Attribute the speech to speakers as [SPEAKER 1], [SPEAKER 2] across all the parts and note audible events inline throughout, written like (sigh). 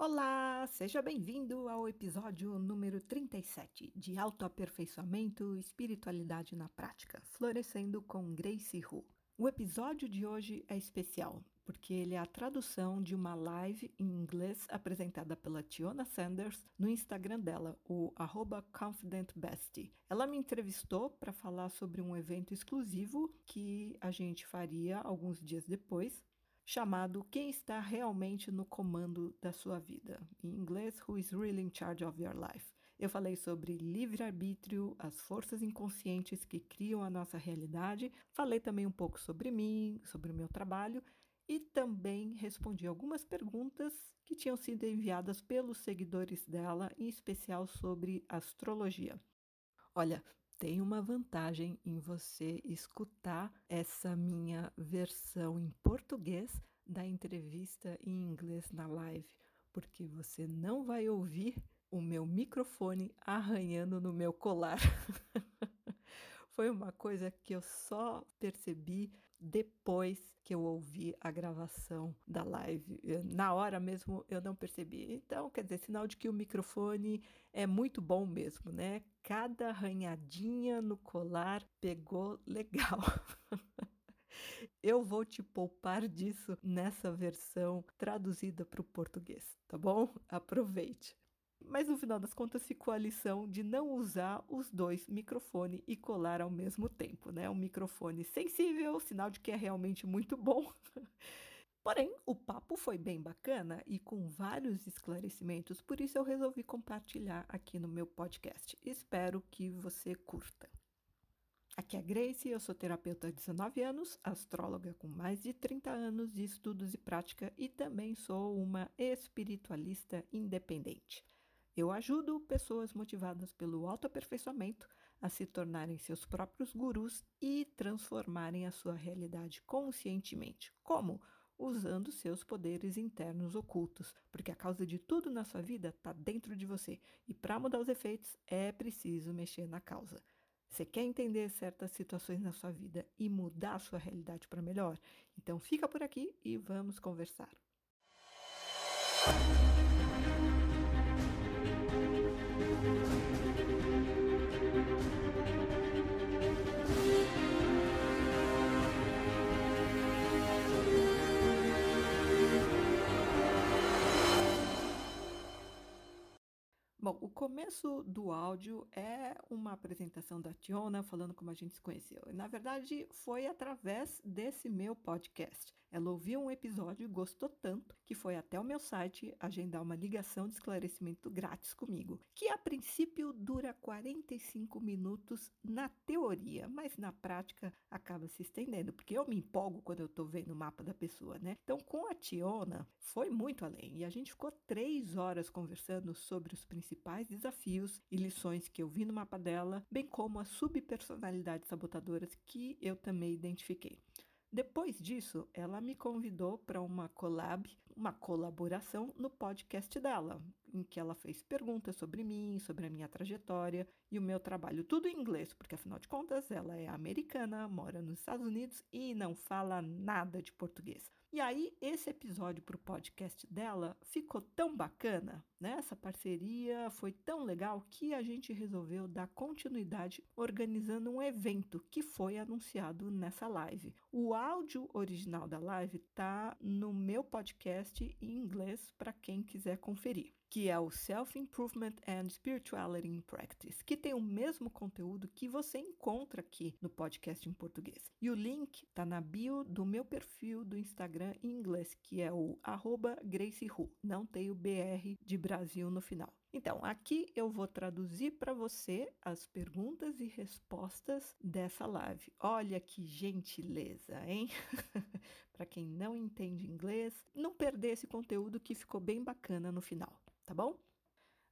[SPEAKER 1] Olá, seja bem-vindo ao episódio número 37 de Autoaperfeiçoamento Espiritualidade na Prática, Florescendo com Grace Hu. O episódio de hoje é especial porque ele é a tradução de uma live em inglês apresentada pela Tiona Sanders no Instagram dela, o @confidentbestie. Ela me entrevistou para falar sobre um evento exclusivo que a gente faria alguns dias depois, chamado Quem está realmente no comando da sua vida? Em inglês, Who is really in charge of your life? Eu falei sobre livre-arbítrio, as forças inconscientes que criam a nossa realidade. Falei também um pouco sobre mim, sobre o meu trabalho e também respondi algumas perguntas que tinham sido enviadas pelos seguidores dela, em especial sobre astrologia. Olha, tem uma vantagem em você escutar essa minha versão em português da entrevista em inglês na live, porque você não vai ouvir o meu microfone arranhando no meu colar. (laughs) Foi uma coisa que eu só percebi depois que eu ouvi a gravação da live. Na hora mesmo eu não percebi. Então, quer dizer, sinal de que o microfone é muito bom mesmo, né? Cada arranhadinha no colar pegou legal. (laughs) Eu vou te poupar disso nessa versão traduzida para o português, tá bom? Aproveite. Mas no final das contas ficou a lição de não usar os dois microfones e colar ao mesmo tempo, né? Um microfone sensível, sinal de que é realmente muito bom. (laughs) Porém, o papo foi bem bacana e com vários esclarecimentos, por isso eu resolvi compartilhar aqui no meu podcast. Espero que você curta. Aqui é a Grace, eu sou terapeuta há 19 anos, astróloga com mais de 30 anos de estudos e prática e também sou uma espiritualista independente. Eu ajudo pessoas motivadas pelo autoaperfeiçoamento a se tornarem seus próprios gurus e transformarem a sua realidade conscientemente. Como? Usando seus poderes internos ocultos, porque a causa de tudo na sua vida está dentro de você e para mudar os efeitos é preciso mexer na causa. Você quer entender certas situações na sua vida e mudar a sua realidade para melhor? Então fica por aqui e vamos conversar. Bom, começo do áudio é uma apresentação da Tiona falando como a gente se conheceu. Na verdade, foi através desse meu podcast. Ela ouviu um episódio e gostou tanto que foi até o meu site agendar uma ligação de esclarecimento grátis comigo, que a princípio dura 45 minutos na teoria, mas na prática acaba se estendendo, porque eu me empolgo quando eu estou vendo o mapa da pessoa, né? Então, com a Tiona, foi muito além e a gente ficou três horas conversando sobre os principais desafios e lições que eu vi no mapa dela, bem como as subpersonalidades sabotadoras que eu também identifiquei. Depois disso, ela me convidou para uma collab, uma colaboração no podcast dela, em que ela fez perguntas sobre mim, sobre a minha trajetória e o meu trabalho, tudo em inglês, porque afinal de contas ela é americana, mora nos Estados Unidos e não fala nada de português. E aí, esse episódio para o podcast dela ficou tão bacana, né? Essa parceria foi tão legal que a gente resolveu dar continuidade organizando um evento que foi anunciado nessa live. O áudio original da live tá no meu podcast em inglês para quem quiser conferir que é o Self Improvement and Spirituality in Practice, que tem o mesmo conteúdo que você encontra aqui no podcast em português. E o link está na bio do meu perfil do Instagram em inglês, que é o @gracehu. Não tem o BR de Brasil no final. Então, aqui eu vou traduzir para você as perguntas e respostas dessa live. Olha que gentileza, hein? (laughs) para quem não entende inglês, não perder esse conteúdo que ficou bem bacana no final tá bom?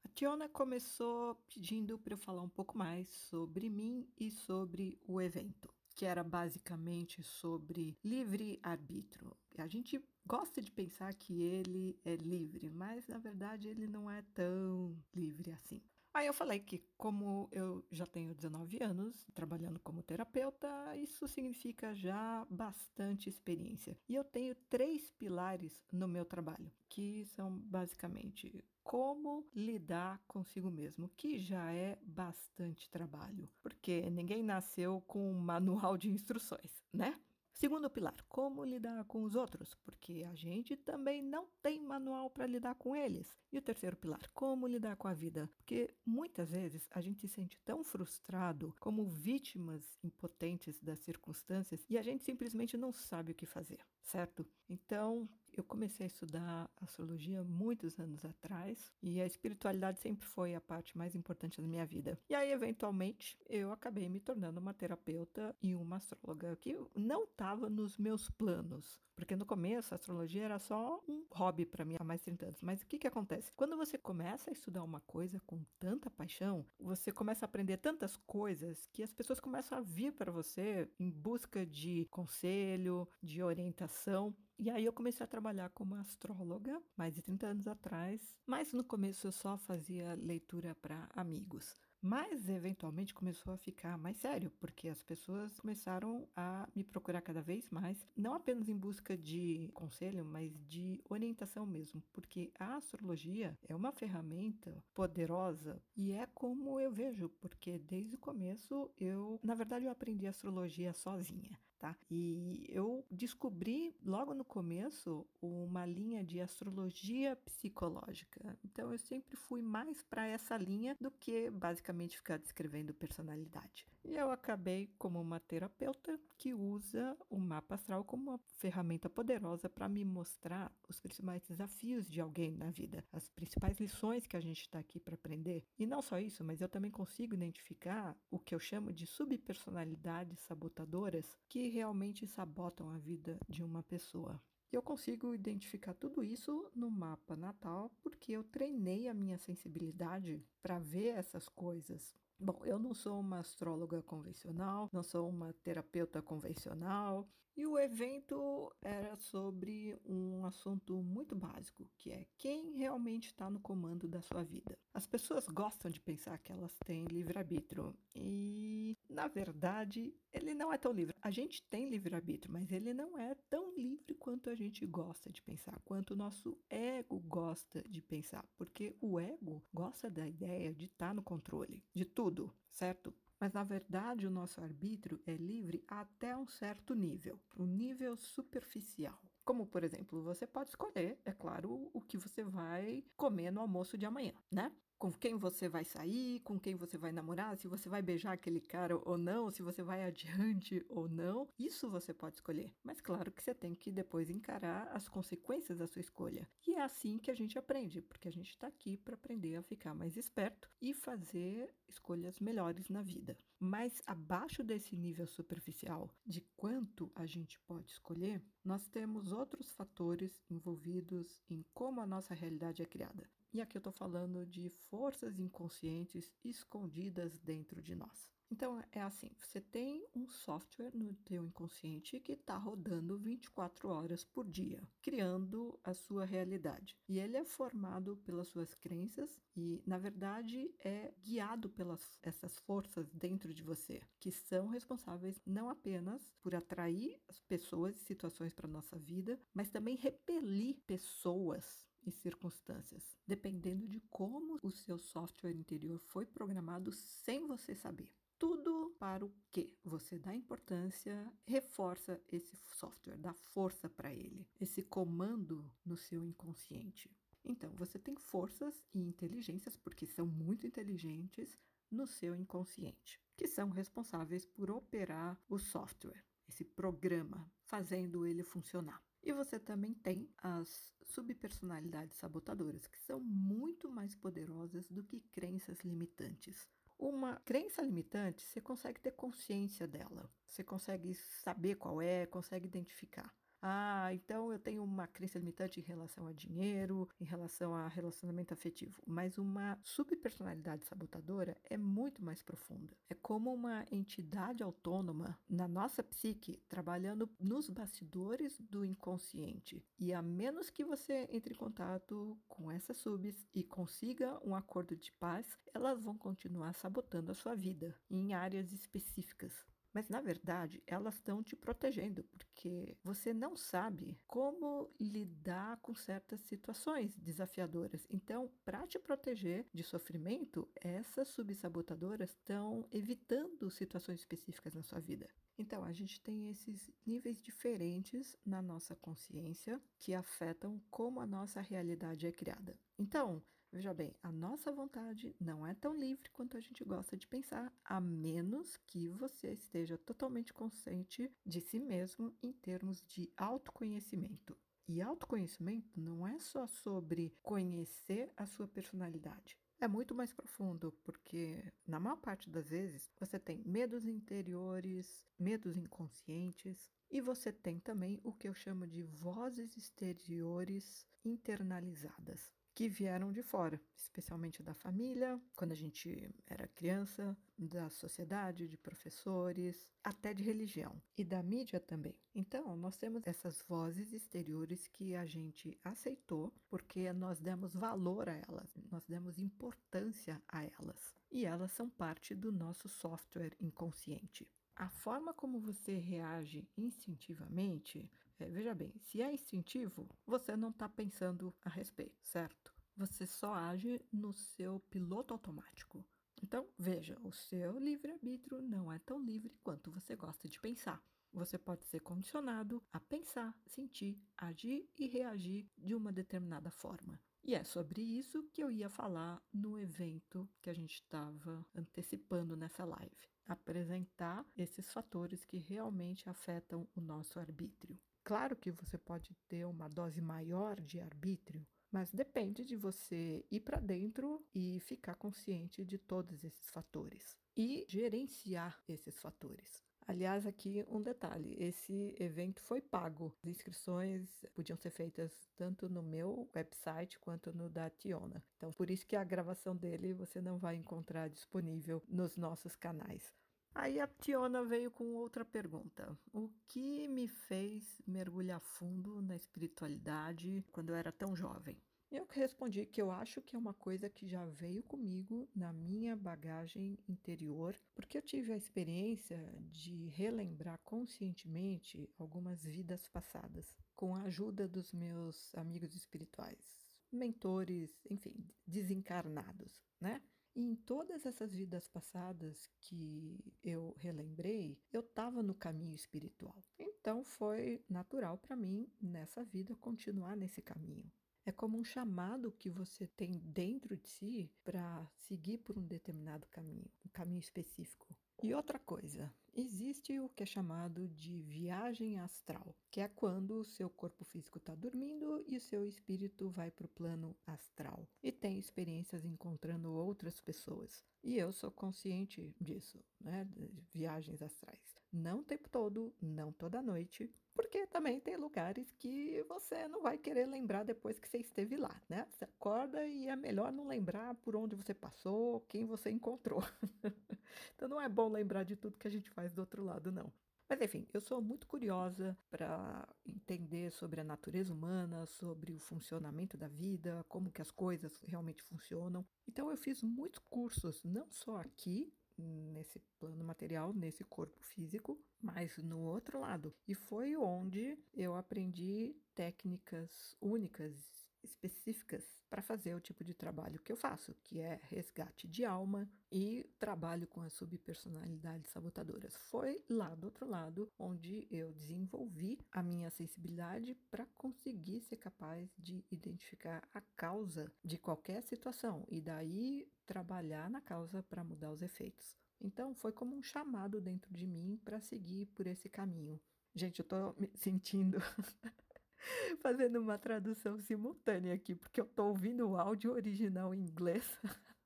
[SPEAKER 1] A Tiona começou pedindo para eu falar um pouco mais sobre mim e sobre o evento, que era basicamente sobre livre-arbítrio. A gente gosta de pensar que ele é livre, mas na verdade ele não é tão livre assim. Aí eu falei que, como eu já tenho 19 anos trabalhando como terapeuta, isso significa já bastante experiência. E eu tenho três pilares no meu trabalho, que são basicamente como lidar consigo mesmo, que já é bastante trabalho, porque ninguém nasceu com um manual de instruções, né? Segundo pilar, como lidar com os outros, porque a gente também não tem manual para lidar com eles. E o terceiro pilar, como lidar com a vida, porque muitas vezes a gente se sente tão frustrado como vítimas impotentes das circunstâncias e a gente simplesmente não sabe o que fazer, certo? Então, eu comecei a estudar astrologia muitos anos atrás e a espiritualidade sempre foi a parte mais importante da minha vida. E aí, eventualmente, eu acabei me tornando uma terapeuta e uma astróloga que não estava nos meus planos. Porque no começo a astrologia era só um hobby para mim há mais de 30 anos. Mas o que, que acontece? Quando você começa a estudar uma coisa com tanta paixão, você começa a aprender tantas coisas que as pessoas começam a vir para você em busca de conselho, de orientação. E aí eu comecei a trabalhar como astróloga, mais de 30 anos atrás, mas no começo eu só fazia leitura para amigos. Mas eventualmente começou a ficar mais sério, porque as pessoas começaram a me procurar cada vez mais, não apenas em busca de conselho, mas de orientação mesmo, porque a astrologia é uma ferramenta poderosa e é como eu vejo, porque desde o começo eu, na verdade, eu aprendi astrologia sozinha tá? E eu descobri logo no começo uma linha de astrologia psicológica. Então eu sempre fui mais para essa linha do que basicamente ficar descrevendo personalidade. E eu acabei como uma terapeuta que usa o mapa astral como uma ferramenta poderosa para me mostrar os principais desafios de alguém na vida, as principais lições que a gente está aqui para aprender. E não só isso, mas eu também consigo identificar o que eu chamo de subpersonalidades sabotadoras que realmente sabotam a vida de uma pessoa. Eu consigo identificar tudo isso no mapa natal porque eu treinei a minha sensibilidade para ver essas coisas. Bom, eu não sou uma astróloga convencional, não sou uma terapeuta convencional, e o evento era sobre um assunto muito básico, que é quem realmente está no comando da sua vida. As pessoas gostam de pensar que elas têm livre-arbítrio e, na verdade, ele não é tão livre. A gente tem livre-arbítrio, mas ele não é tão livre quanto a gente gosta de pensar, quanto o nosso ego gosta de pensar, porque o ego gosta da ideia de estar tá no controle de tudo, certo? Mas na verdade o nosso arbítrio é livre até um certo nível, um nível superficial. Como, por exemplo, você pode escolher, é claro, o que você vai comer no almoço de amanhã, né? Com quem você vai sair, com quem você vai namorar, se você vai beijar aquele cara ou não, se você vai adiante ou não. Isso você pode escolher. Mas claro que você tem que depois encarar as consequências da sua escolha. E é assim que a gente aprende, porque a gente está aqui para aprender a ficar mais esperto e fazer escolhas melhores na vida. Mas abaixo desse nível superficial de quanto a gente pode escolher, nós temos outros fatores envolvidos em como a nossa realidade é criada. E aqui eu estou falando de forças inconscientes escondidas dentro de nós. Então é assim, você tem um software no teu inconsciente que está rodando 24 horas por dia, criando a sua realidade. E ele é formado pelas suas crenças e, na verdade, é guiado pelas essas forças dentro de você, que são responsáveis não apenas por atrair as pessoas e situações para nossa vida, mas também repelir pessoas e circunstâncias, dependendo de como o seu software interior foi programado sem você saber. Tudo para o que você dá importância, reforça esse software, dá força para ele, esse comando no seu inconsciente. Então, você tem forças e inteligências, porque são muito inteligentes, no seu inconsciente, que são responsáveis por operar o software, esse programa, fazendo ele funcionar. E você também tem as subpersonalidades sabotadoras, que são muito mais poderosas do que crenças limitantes. Uma crença limitante, você consegue ter consciência dela, você consegue saber qual é, consegue identificar. Ah, então eu tenho uma crença limitante em relação a dinheiro, em relação a relacionamento afetivo. Mas uma subpersonalidade sabotadora é muito mais profunda. É como uma entidade autônoma na nossa psique, trabalhando nos bastidores do inconsciente. E a menos que você entre em contato com essas subs e consiga um acordo de paz, elas vão continuar sabotando a sua vida em áreas específicas. Mas na verdade, elas estão te protegendo, porque você não sabe como lidar com certas situações desafiadoras. Então, para te proteger de sofrimento, essas subsabotadoras estão evitando situações específicas na sua vida. Então, a gente tem esses níveis diferentes na nossa consciência que afetam como a nossa realidade é criada. Então, Veja bem, a nossa vontade não é tão livre quanto a gente gosta de pensar, a menos que você esteja totalmente consciente de si mesmo em termos de autoconhecimento. E autoconhecimento não é só sobre conhecer a sua personalidade. É muito mais profundo, porque na maior parte das vezes você tem medos interiores, medos inconscientes, e você tem também o que eu chamo de vozes exteriores internalizadas que vieram de fora, especialmente da família, quando a gente era criança, da sociedade, de professores, até de religião e da mídia também. Então, nós temos essas vozes exteriores que a gente aceitou porque nós demos valor a elas, nós demos importância a elas. E elas são parte do nosso software inconsciente. A forma como você reage instintivamente é, veja bem, se é instintivo, você não está pensando a respeito, certo? Você só age no seu piloto automático. Então, veja, o seu livre-arbítrio não é tão livre quanto você gosta de pensar. Você pode ser condicionado a pensar, sentir, agir e reagir de uma determinada forma. E é sobre isso que eu ia falar no evento que a gente estava antecipando nessa live. Apresentar esses fatores que realmente afetam o nosso arbítrio. Claro que você pode ter uma dose maior de arbítrio, mas depende de você ir para dentro e ficar consciente de todos esses fatores e gerenciar esses fatores. Aliás, aqui um detalhe: esse evento foi pago. As inscrições podiam ser feitas tanto no meu website quanto no da Tiona. Então, por isso que a gravação dele você não vai encontrar disponível nos nossos canais. Aí a Tiona veio com outra pergunta. O que me fez mergulhar fundo na espiritualidade quando eu era tão jovem? Eu respondi que eu acho que é uma coisa que já veio comigo na minha bagagem interior, porque eu tive a experiência de relembrar conscientemente algumas vidas passadas, com a ajuda dos meus amigos espirituais, mentores, enfim, desencarnados, né? E em todas essas vidas passadas que eu relembrei, eu estava no caminho espiritual. Então foi natural para mim, nessa vida, continuar nesse caminho. É como um chamado que você tem dentro de si para seguir por um determinado caminho, um caminho específico. E outra coisa, existe o que é chamado de viagem astral, que é quando o seu corpo físico está dormindo e o seu espírito vai para o plano astral e tem experiências encontrando outras pessoas. E eu sou consciente disso, né? Viagens astrais. Não o tempo todo, não toda noite, porque também tem lugares que você não vai querer lembrar depois que você esteve lá, né? Você acorda e é melhor não lembrar por onde você passou, quem você encontrou. (laughs) então não é bom lembrar de tudo que a gente faz do outro lado, não. Mas enfim, eu sou muito curiosa para entender sobre a natureza humana, sobre o funcionamento da vida, como que as coisas realmente funcionam. Então eu fiz muitos cursos, não só aqui nesse plano material, nesse corpo físico, mas no outro lado. E foi onde eu aprendi técnicas únicas, específicas para fazer o tipo de trabalho que eu faço, que é resgate de alma e trabalho com as subpersonalidades sabotadoras. Foi lá do outro lado onde eu desenvolvi a minha sensibilidade para conseguir ser capaz de identificar a causa de qualquer situação e daí trabalhar na causa para mudar os efeitos. Então foi como um chamado dentro de mim para seguir por esse caminho. Gente, eu estou me sentindo (laughs) (laughs) fazendo uma tradução simultânea aqui, porque eu estou ouvindo o áudio original em inglês. (laughs)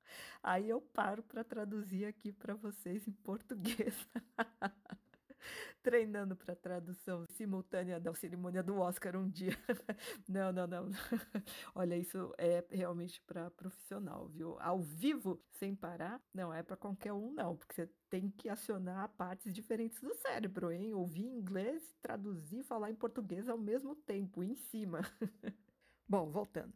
[SPEAKER 1] Aí eu paro para traduzir aqui para vocês em português. (laughs) treinando para tradução simultânea da cerimônia do Oscar um dia. (laughs) não, não, não. (laughs) Olha, isso é realmente para profissional, viu? Ao vivo, sem parar, não é para qualquer um, não, porque você tem que acionar partes diferentes do cérebro, hein? Ouvir inglês, traduzir, falar em português ao mesmo tempo, em cima. (laughs) Bom, voltando.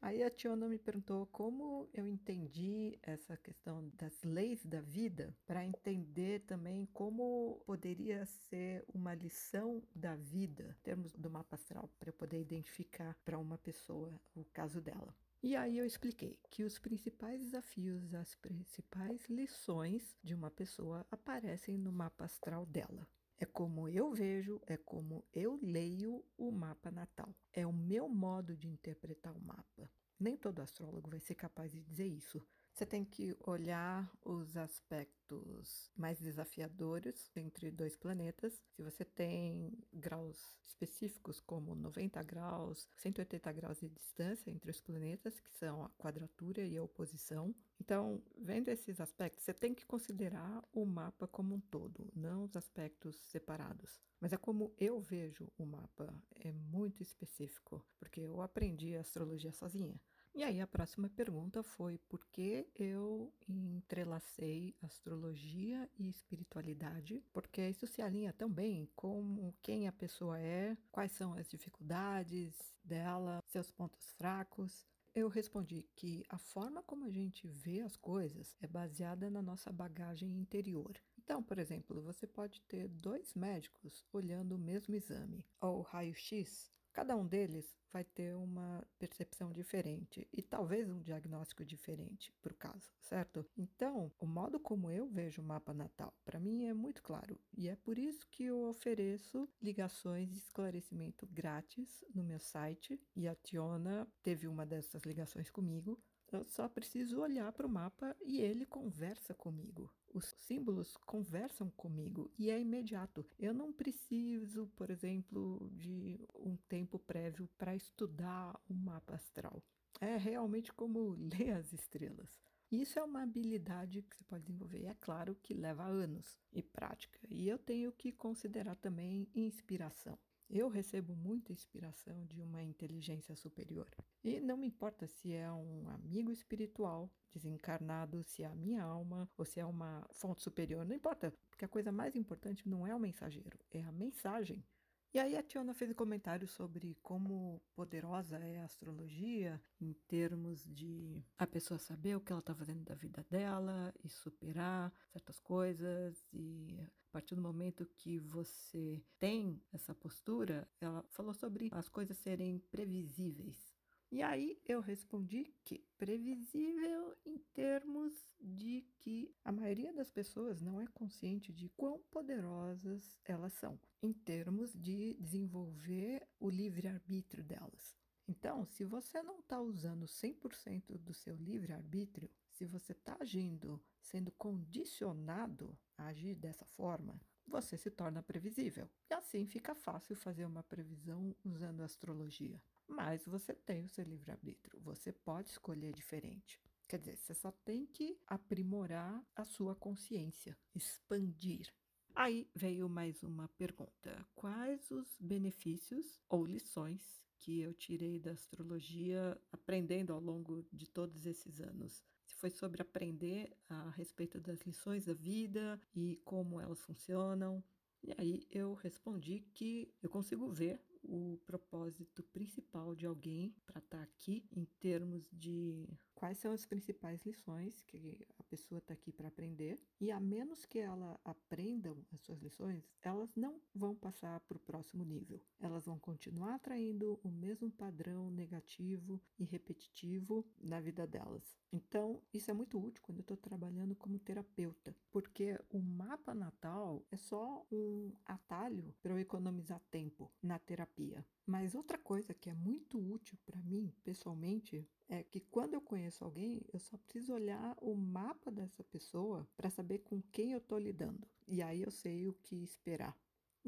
[SPEAKER 1] Aí a Tiona me perguntou como eu entendi essa questão das leis da vida para entender também como poderia ser uma lição da vida, em termos do mapa astral, para eu poder identificar para uma pessoa o caso dela. E aí eu expliquei que os principais desafios, as principais lições de uma pessoa aparecem no mapa astral dela. É como eu vejo, é como eu leio o mapa natal. É o meu modo de interpretar o mapa. Nem todo astrólogo vai ser capaz de dizer isso. Você tem que olhar os aspectos mais desafiadores entre dois planetas. Se você tem graus específicos, como 90 graus, 180 graus de distância entre os planetas, que são a quadratura e a oposição. Então, vendo esses aspectos, você tem que considerar o mapa como um todo, não os aspectos separados. Mas é como eu vejo o mapa, é muito específico, porque eu aprendi astrologia sozinha. E aí a próxima pergunta foi por que eu entrelacei astrologia e espiritualidade, porque isso se alinha também com quem a pessoa é, quais são as dificuldades dela, seus pontos fracos. Eu respondi que a forma como a gente vê as coisas é baseada na nossa bagagem interior. Então, por exemplo, você pode ter dois médicos olhando o mesmo exame, ou raio-x, Cada um deles vai ter uma percepção diferente e talvez um diagnóstico diferente para o caso, certo? Então, o modo como eu vejo o mapa natal, para mim é muito claro e é por isso que eu ofereço ligações de esclarecimento grátis no meu site e a Tiona teve uma dessas ligações comigo. Eu só preciso olhar para o mapa e ele conversa comigo. Os símbolos conversam comigo e é imediato. Eu não preciso, por exemplo, de um tempo prévio para estudar o mapa astral. É realmente como ler as estrelas. Isso é uma habilidade que você pode desenvolver. É claro que leva anos e prática. E eu tenho que considerar também inspiração. Eu recebo muita inspiração de uma inteligência superior. E não me importa se é um amigo espiritual desencarnado, se é a minha alma ou se é uma fonte superior, não importa, porque a coisa mais importante não é o mensageiro, é a mensagem. E aí a Tiona fez um comentário sobre como poderosa é a astrologia em termos de a pessoa saber o que ela está fazendo da vida dela e superar certas coisas e a partir do momento que você tem essa postura, ela falou sobre as coisas serem previsíveis. E aí eu respondi que previsível em termos de que a maioria das pessoas não é consciente de quão poderosas elas são, em termos de desenvolver o livre-arbítrio delas. Então, se você não está usando 100% do seu livre-arbítrio, se você está agindo sendo condicionado a agir dessa forma, você se torna previsível. E assim fica fácil fazer uma previsão usando astrologia. Mas você tem o seu livre-arbítrio, você pode escolher diferente. Quer dizer, você só tem que aprimorar a sua consciência, expandir. Aí veio mais uma pergunta: quais os benefícios ou lições que eu tirei da astrologia aprendendo ao longo de todos esses anos? Se foi sobre aprender a respeito das lições da vida e como elas funcionam. E aí eu respondi que eu consigo ver o propósito principal de alguém para estar tá aqui em termos de quais são as principais lições que a pessoa está aqui para aprender. E a menos que ela aprendam as suas lições, elas não vão passar para o próximo nível. Elas vão continuar atraindo o mesmo padrão negativo e repetitivo na vida delas. Então, isso é muito útil quando eu estou trabalhando como terapeuta, porque o mapa natal é só um atalho para eu economizar tempo na terapia. Mas outra coisa que é muito útil para mim, pessoalmente, é que quando eu conheço alguém, eu só preciso olhar o mapa dessa pessoa para saber com quem eu estou lidando. E aí eu sei o que esperar.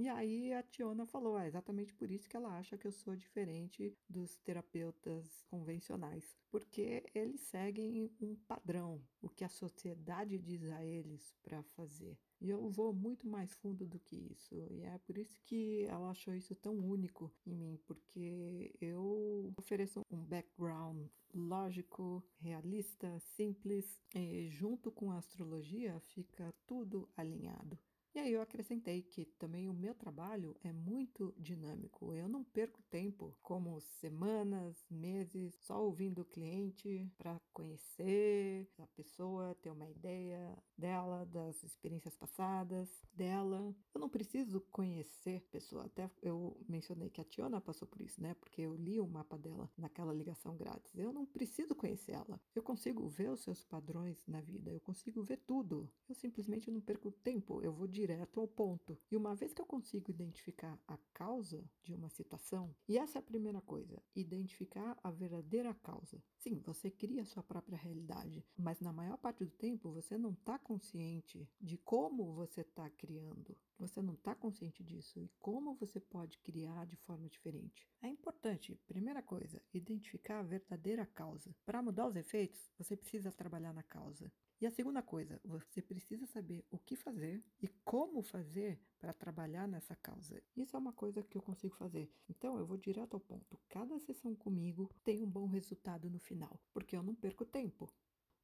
[SPEAKER 1] E aí a Tiona falou: é exatamente por isso que ela acha que eu sou diferente dos terapeutas convencionais, porque eles seguem um padrão, o que a sociedade diz a eles para fazer. E eu vou muito mais fundo do que isso. E é por isso que ela achou isso tão único em mim, porque eu ofereço um background lógico, realista, simples, e junto com a astrologia fica tudo alinhado. E aí eu acrescentei que também o meu trabalho é muito dinâmico. Eu não perco tempo, como semanas, meses, só ouvindo o cliente para conhecer a pessoa, ter uma ideia dela, das experiências passadas dela. Eu não preciso conhecer a pessoa. Até eu mencionei que a Tiona passou por isso, né? Porque eu li o mapa dela naquela ligação grátis. Eu não preciso conhecer ela. Eu consigo ver os seus padrões na vida. Eu consigo ver tudo. Eu simplesmente não perco tempo. Eu vou direto ao ponto. E uma vez que eu consigo identificar a causa de uma situação, e essa é a primeira coisa, identificar a verdadeira causa. Sim, você cria a sua própria realidade, mas na maior parte do tempo você não está consciente de como você está criando. Você não está consciente disso e como você pode criar de forma diferente. É importante, primeira coisa, identificar a verdadeira causa. Para mudar os efeitos, você precisa trabalhar na causa. E a segunda coisa, você precisa saber o que fazer e como fazer para trabalhar nessa causa. Isso é uma coisa que eu consigo fazer. Então eu vou direto ao ponto. Cada sessão comigo tem um bom resultado no final, porque eu não perco tempo.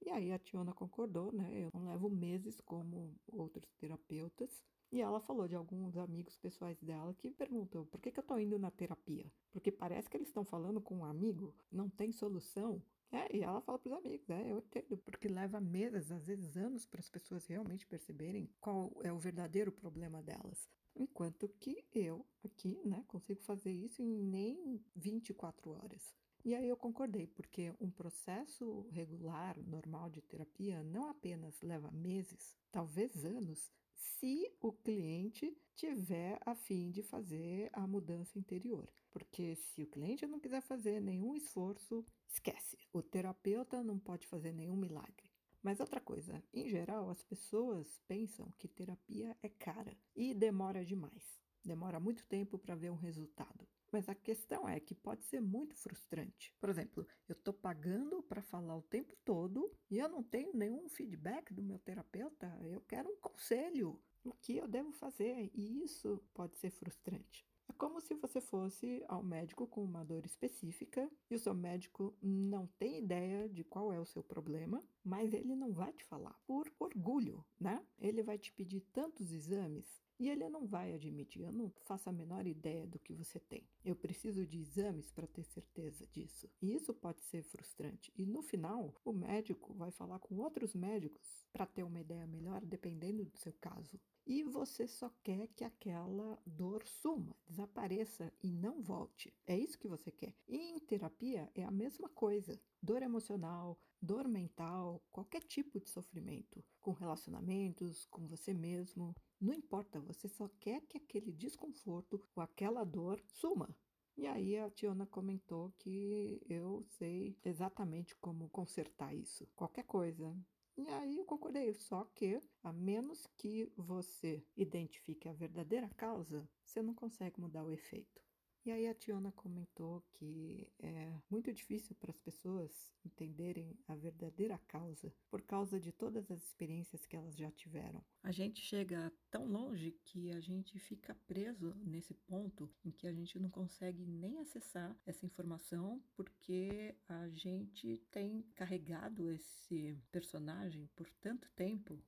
[SPEAKER 1] E aí a Tiona concordou, né? Eu não levo meses como outros terapeutas. E ela falou de alguns amigos pessoais dela que perguntam por que, que eu estou indo na terapia? Porque parece que eles estão falando com um amigo, não tem solução. É, e ela fala para os amigos, né? Eu entendo, porque leva meses, às vezes anos, para as pessoas realmente perceberem qual é o verdadeiro problema delas. Enquanto que eu, aqui, né, consigo fazer isso em nem 24 horas. E aí eu concordei, porque um processo regular, normal de terapia, não apenas leva meses, talvez anos, se o cliente tiver a fim de fazer a mudança interior. Porque se o cliente não quiser fazer nenhum esforço, esquece. O terapeuta não pode fazer nenhum milagre. Mas outra coisa, em geral, as pessoas pensam que terapia é cara e demora demais. Demora muito tempo para ver um resultado. Mas a questão é que pode ser muito frustrante. Por exemplo, eu estou pagando para falar o tempo todo e eu não tenho nenhum feedback do meu terapeuta. Eu quero um conselho. O que eu devo fazer? E isso pode ser frustrante. É como se você fosse ao médico com uma dor específica e o seu médico não tem ideia de qual é o seu problema, mas ele não vai te falar por orgulho, né? Ele vai te pedir tantos exames e ele não vai admitir, eu não faço a menor ideia do que você tem. Eu preciso de exames para ter certeza disso. E isso pode ser frustrante. E no final, o médico vai falar com outros médicos para ter uma ideia melhor, dependendo do seu caso. E você só quer que aquela dor suma, desapareça e não volte. É isso que você quer. E em terapia é a mesma coisa. Dor emocional, dor mental, qualquer tipo de sofrimento, com relacionamentos, com você mesmo, não importa, você só quer que aquele desconforto ou aquela dor suma. E aí a Tiona comentou que eu sei exatamente como consertar isso. Qualquer coisa. E aí eu concordei, só que a menos que você identifique a verdadeira causa, você não consegue mudar o efeito. E aí a Tiona comentou que é muito difícil para as pessoas entenderem a verdadeira causa por causa de todas as experiências que elas já tiveram. A gente chega tão longe que a gente fica preso nesse ponto em que a gente não consegue nem acessar essa informação porque a gente tem carregado esse personagem por tanto tempo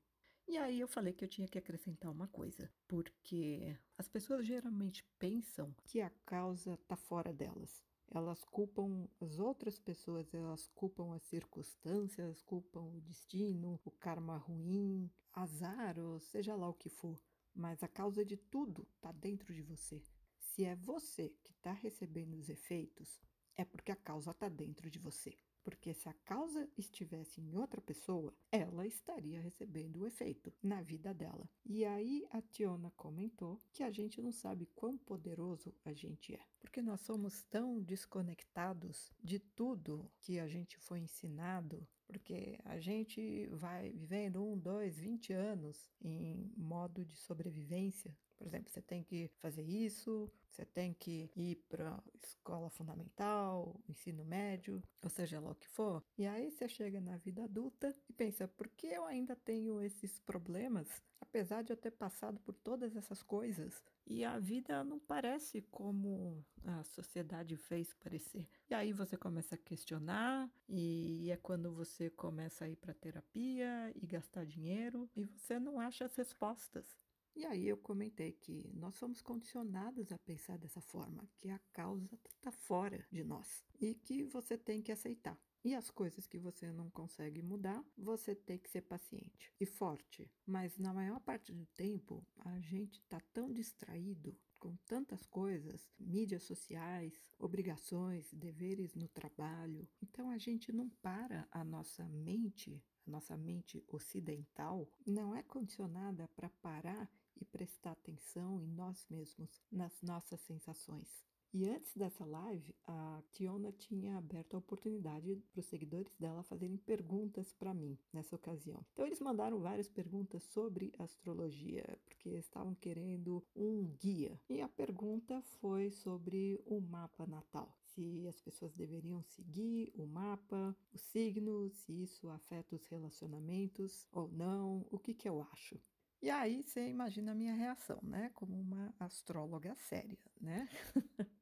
[SPEAKER 1] e aí eu falei que eu tinha que acrescentar uma coisa, porque as pessoas geralmente pensam que a causa está fora delas. Elas culpam as outras pessoas, elas culpam as circunstâncias, culpam o destino, o karma ruim, azar, ou seja lá o que for. Mas a causa de tudo está dentro de você. Se é você que está recebendo os efeitos, é porque a causa está dentro de você porque se a causa estivesse em outra pessoa, ela estaria recebendo o efeito na vida dela. E aí a Tiona comentou que a gente não sabe quão poderoso a gente é, porque nós somos tão desconectados de tudo que a gente foi ensinado porque a gente vai vivendo um, dois, vinte anos em modo de sobrevivência. Por exemplo, você tem que fazer isso, você tem que ir para escola fundamental, ensino médio, ou seja lá o que for. E aí você chega na vida adulta e pensa: por que eu ainda tenho esses problemas, apesar de eu ter passado por todas essas coisas? E a vida não parece como a sociedade fez parecer. E aí você começa a questionar, e é quando você começa a ir para terapia e gastar dinheiro e você não acha as respostas. E aí eu comentei que nós somos condicionados a pensar dessa forma, que a causa está fora de nós e que você tem que aceitar. E as coisas que você não consegue mudar, você tem que ser paciente e forte. Mas na maior parte do tempo, a gente está tão distraído com tantas coisas, mídias sociais, obrigações, deveres no trabalho. Então a gente não para a nossa mente, a nossa mente ocidental, não é condicionada para parar e prestar atenção em nós mesmos, nas nossas sensações. E antes dessa live, a Tiona tinha aberto a oportunidade para os seguidores dela fazerem perguntas para mim nessa ocasião. Então eles mandaram várias perguntas sobre astrologia, porque estavam querendo um guia. E a pergunta foi sobre o mapa natal. Se as pessoas deveriam seguir o mapa, o signo, se isso afeta os relacionamentos ou não, o que, que eu acho? E aí você imagina a minha reação, né? Como uma astróloga séria, né? (laughs)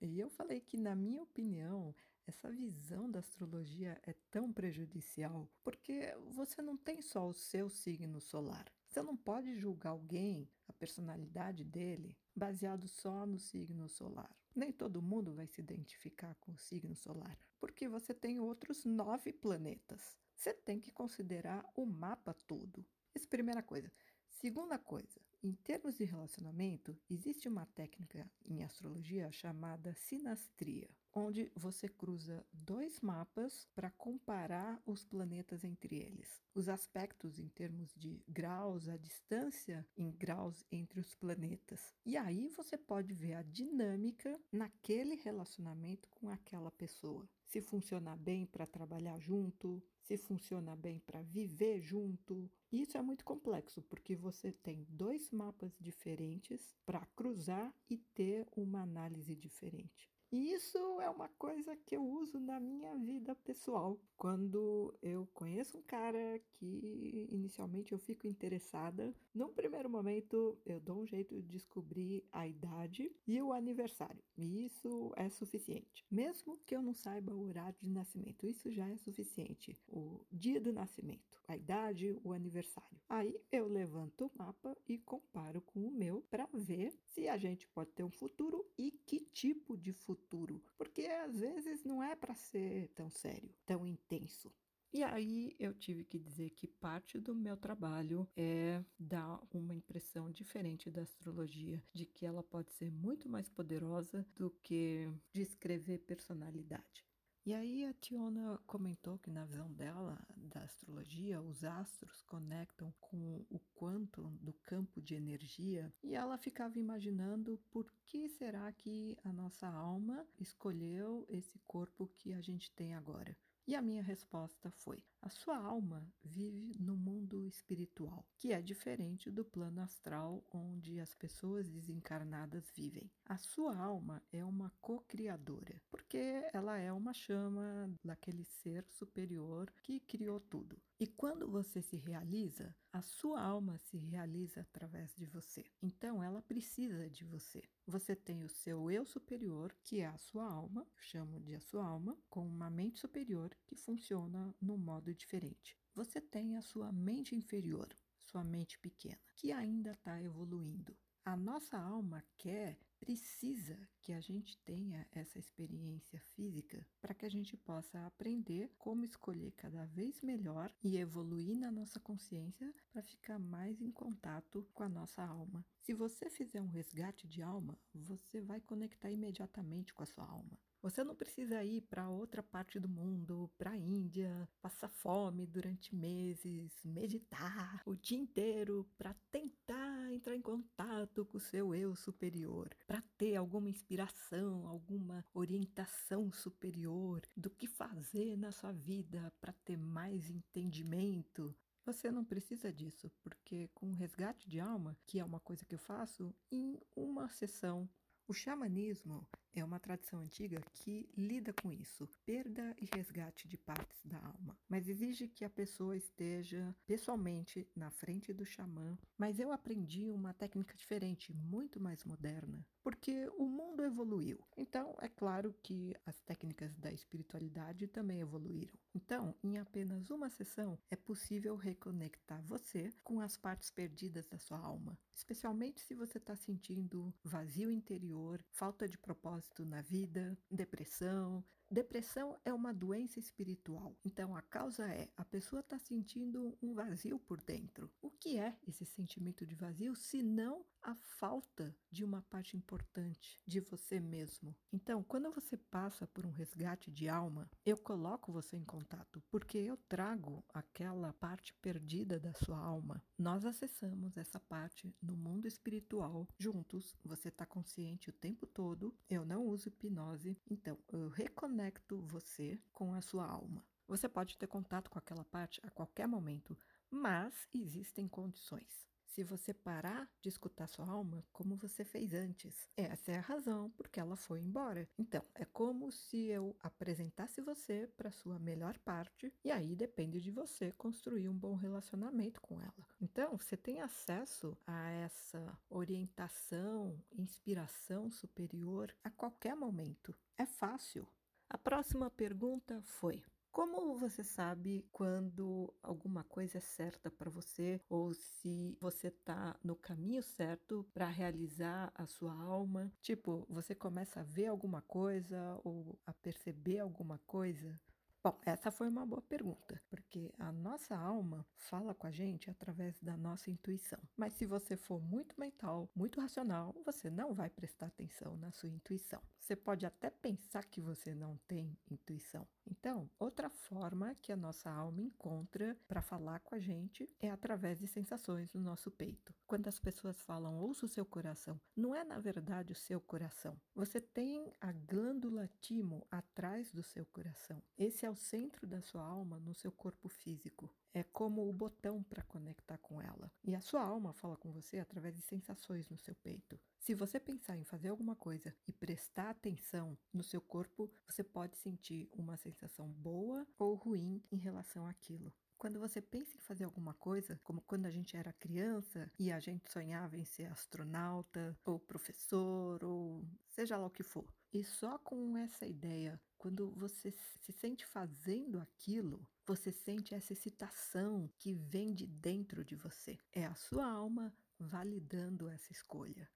[SPEAKER 1] e eu falei que, na minha opinião, essa visão da astrologia é tão prejudicial porque você não tem só o seu signo solar. Você não pode julgar alguém, a personalidade dele, baseado só no signo solar. Nem todo mundo vai se identificar com o signo solar, porque você tem outros nove planetas. Você tem que considerar o mapa todo. Essa é primeira coisa. Segunda coisa, em termos de relacionamento, existe uma técnica em astrologia chamada sinastria, onde você cruza dois mapas para comparar os planetas entre eles. Os aspectos em termos de graus, a distância em graus entre os planetas. E aí você pode ver a dinâmica naquele relacionamento com aquela pessoa. Se funciona bem para trabalhar junto, se funciona bem para viver junto. Isso é muito complexo, porque você tem dois mapas diferentes para cruzar e ter uma análise diferente. E isso é uma coisa que eu uso na minha vida pessoal. Quando eu conheço um cara que inicialmente eu fico interessada, num primeiro momento eu dou um jeito de descobrir a idade e o aniversário. E isso é suficiente. Mesmo que eu não saiba o horário de nascimento, isso já é suficiente. O dia do nascimento, a idade, o aniversário. Aí eu levanto o mapa e comparo com o meu para ver se a gente pode ter um futuro e que tipo de futuro futuro, porque às vezes não é para ser tão sério, tão intenso. E aí eu tive que dizer que parte do meu trabalho é dar uma impressão diferente da astrologia, de que ela pode ser muito mais poderosa do que descrever personalidade. E aí a Tiona comentou que na visão dela da astrologia, os astros conectam com o quanto do campo de energia e ela ficava imaginando por que será que a nossa alma escolheu esse corpo que a gente tem agora. E a minha resposta foi: a sua alma vive no mundo espiritual, que é diferente do plano astral onde as pessoas desencarnadas vivem. A sua alma é uma co-criadora, porque ela é uma chama daquele ser superior que criou tudo. E quando você se realiza, a sua alma se realiza através de você. Então ela precisa de você. Você tem o seu eu superior, que é a sua alma, eu chamo de a sua alma, com uma mente superior que funciona no modo diferente. Você tem a sua mente inferior, sua mente pequena, que ainda está evoluindo. A nossa alma quer precisa que a gente tenha essa experiência física para que a gente possa aprender como escolher cada vez melhor e evoluir na nossa consciência para ficar mais em contato com a nossa alma. Se você fizer um resgate de alma, você vai conectar imediatamente com a sua alma. Você não precisa ir para outra parte do mundo, para a Índia, passar fome durante meses, meditar o dia inteiro para tentar entrar em contato com o seu eu superior, para ter alguma inspiração, alguma orientação superior do que fazer na sua vida para ter mais entendimento. Você não precisa disso, porque com o resgate de alma, que é uma coisa que eu faço em uma sessão, o xamanismo é uma tradição antiga que lida com isso, perda e resgate de partes da alma, mas exige que a pessoa esteja pessoalmente na frente do xamã. Mas eu aprendi uma técnica diferente, muito mais moderna, porque o mundo evoluiu. Então, é claro que as técnicas da espiritualidade também evoluíram. Então, em apenas uma sessão, é possível reconectar você com as partes perdidas da sua alma, especialmente se você está sentindo vazio interior, falta de propósito na vida, depressão, Depressão é uma doença espiritual. Então a causa é a pessoa está sentindo um vazio por dentro. O que é esse sentimento de vazio se não a falta de uma parte importante de você mesmo? Então, quando você passa por um resgate de alma, eu coloco você em contato, porque eu trago aquela parte perdida da sua alma. Nós acessamos essa parte no mundo espiritual juntos. Você está consciente o tempo todo. Eu não uso hipnose, então eu reconheço conecto você com a sua alma. Você pode ter contato com aquela parte a qualquer momento, mas existem condições. Se você parar de escutar sua alma como você fez antes, essa é a razão porque ela foi embora. Então, é como se eu apresentasse você para sua melhor parte e aí depende de você construir um bom relacionamento com ela. Então, você tem acesso a essa orientação, inspiração superior a qualquer momento. É fácil. A próxima pergunta foi: como você sabe quando alguma coisa é certa para você ou se você está no caminho certo para realizar a sua alma? Tipo, você começa a ver alguma coisa ou a perceber alguma coisa? Bom, essa foi uma boa pergunta, porque a nossa alma fala com a gente através da nossa intuição. Mas se você for muito mental, muito racional, você não vai prestar atenção na sua intuição. Você pode até pensar que você não tem intuição, então, outra forma que a nossa alma encontra para falar com a gente é através de sensações no nosso peito. Quando as pessoas falam ouça o seu coração, não é na verdade o seu coração. Você tem a glândula timo atrás do seu coração. Esse é o centro da sua alma no seu corpo físico é como o botão para conectar com ela. E a sua alma fala com você através de sensações no seu peito. Se você pensar em fazer alguma coisa e prestar atenção no seu corpo, você pode sentir uma sensação boa ou ruim em relação àquilo. Quando você pensa em fazer alguma coisa, como quando a gente era criança e a gente sonhava em ser astronauta, ou professor, ou seja lá o que for, e só com essa ideia, quando você se sente fazendo aquilo, você sente essa excitação que vem de dentro de você. É a sua alma validando essa escolha.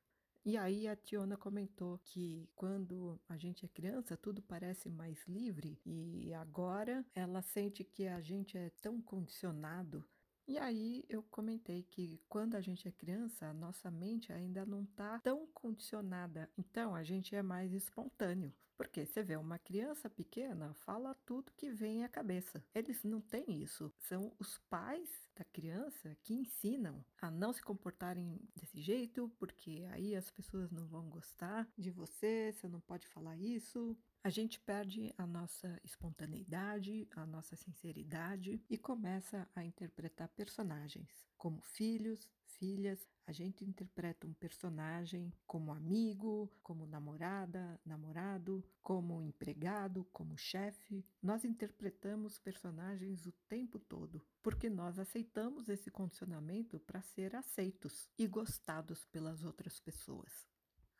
[SPEAKER 1] E aí a Tiona comentou que quando a gente é criança, tudo parece mais livre e agora ela sente que a gente é tão condicionado. E aí eu comentei que quando a gente é criança, a nossa mente ainda não está tão condicionada. Então a gente é mais espontâneo. Porque você vê uma criança pequena fala tudo que vem à cabeça. Eles não têm isso. São os pais da criança que ensinam a não se comportarem desse jeito, porque aí as pessoas não vão gostar de você, você não pode falar isso. A gente perde a nossa espontaneidade, a nossa sinceridade e começa a interpretar personagens como filhos, filhas, a gente interpreta um personagem como amigo, como namorada, namorado, como empregado, como chefe. Nós interpretamos personagens o tempo todo, porque nós aceitamos esse condicionamento para ser aceitos e gostados pelas outras pessoas.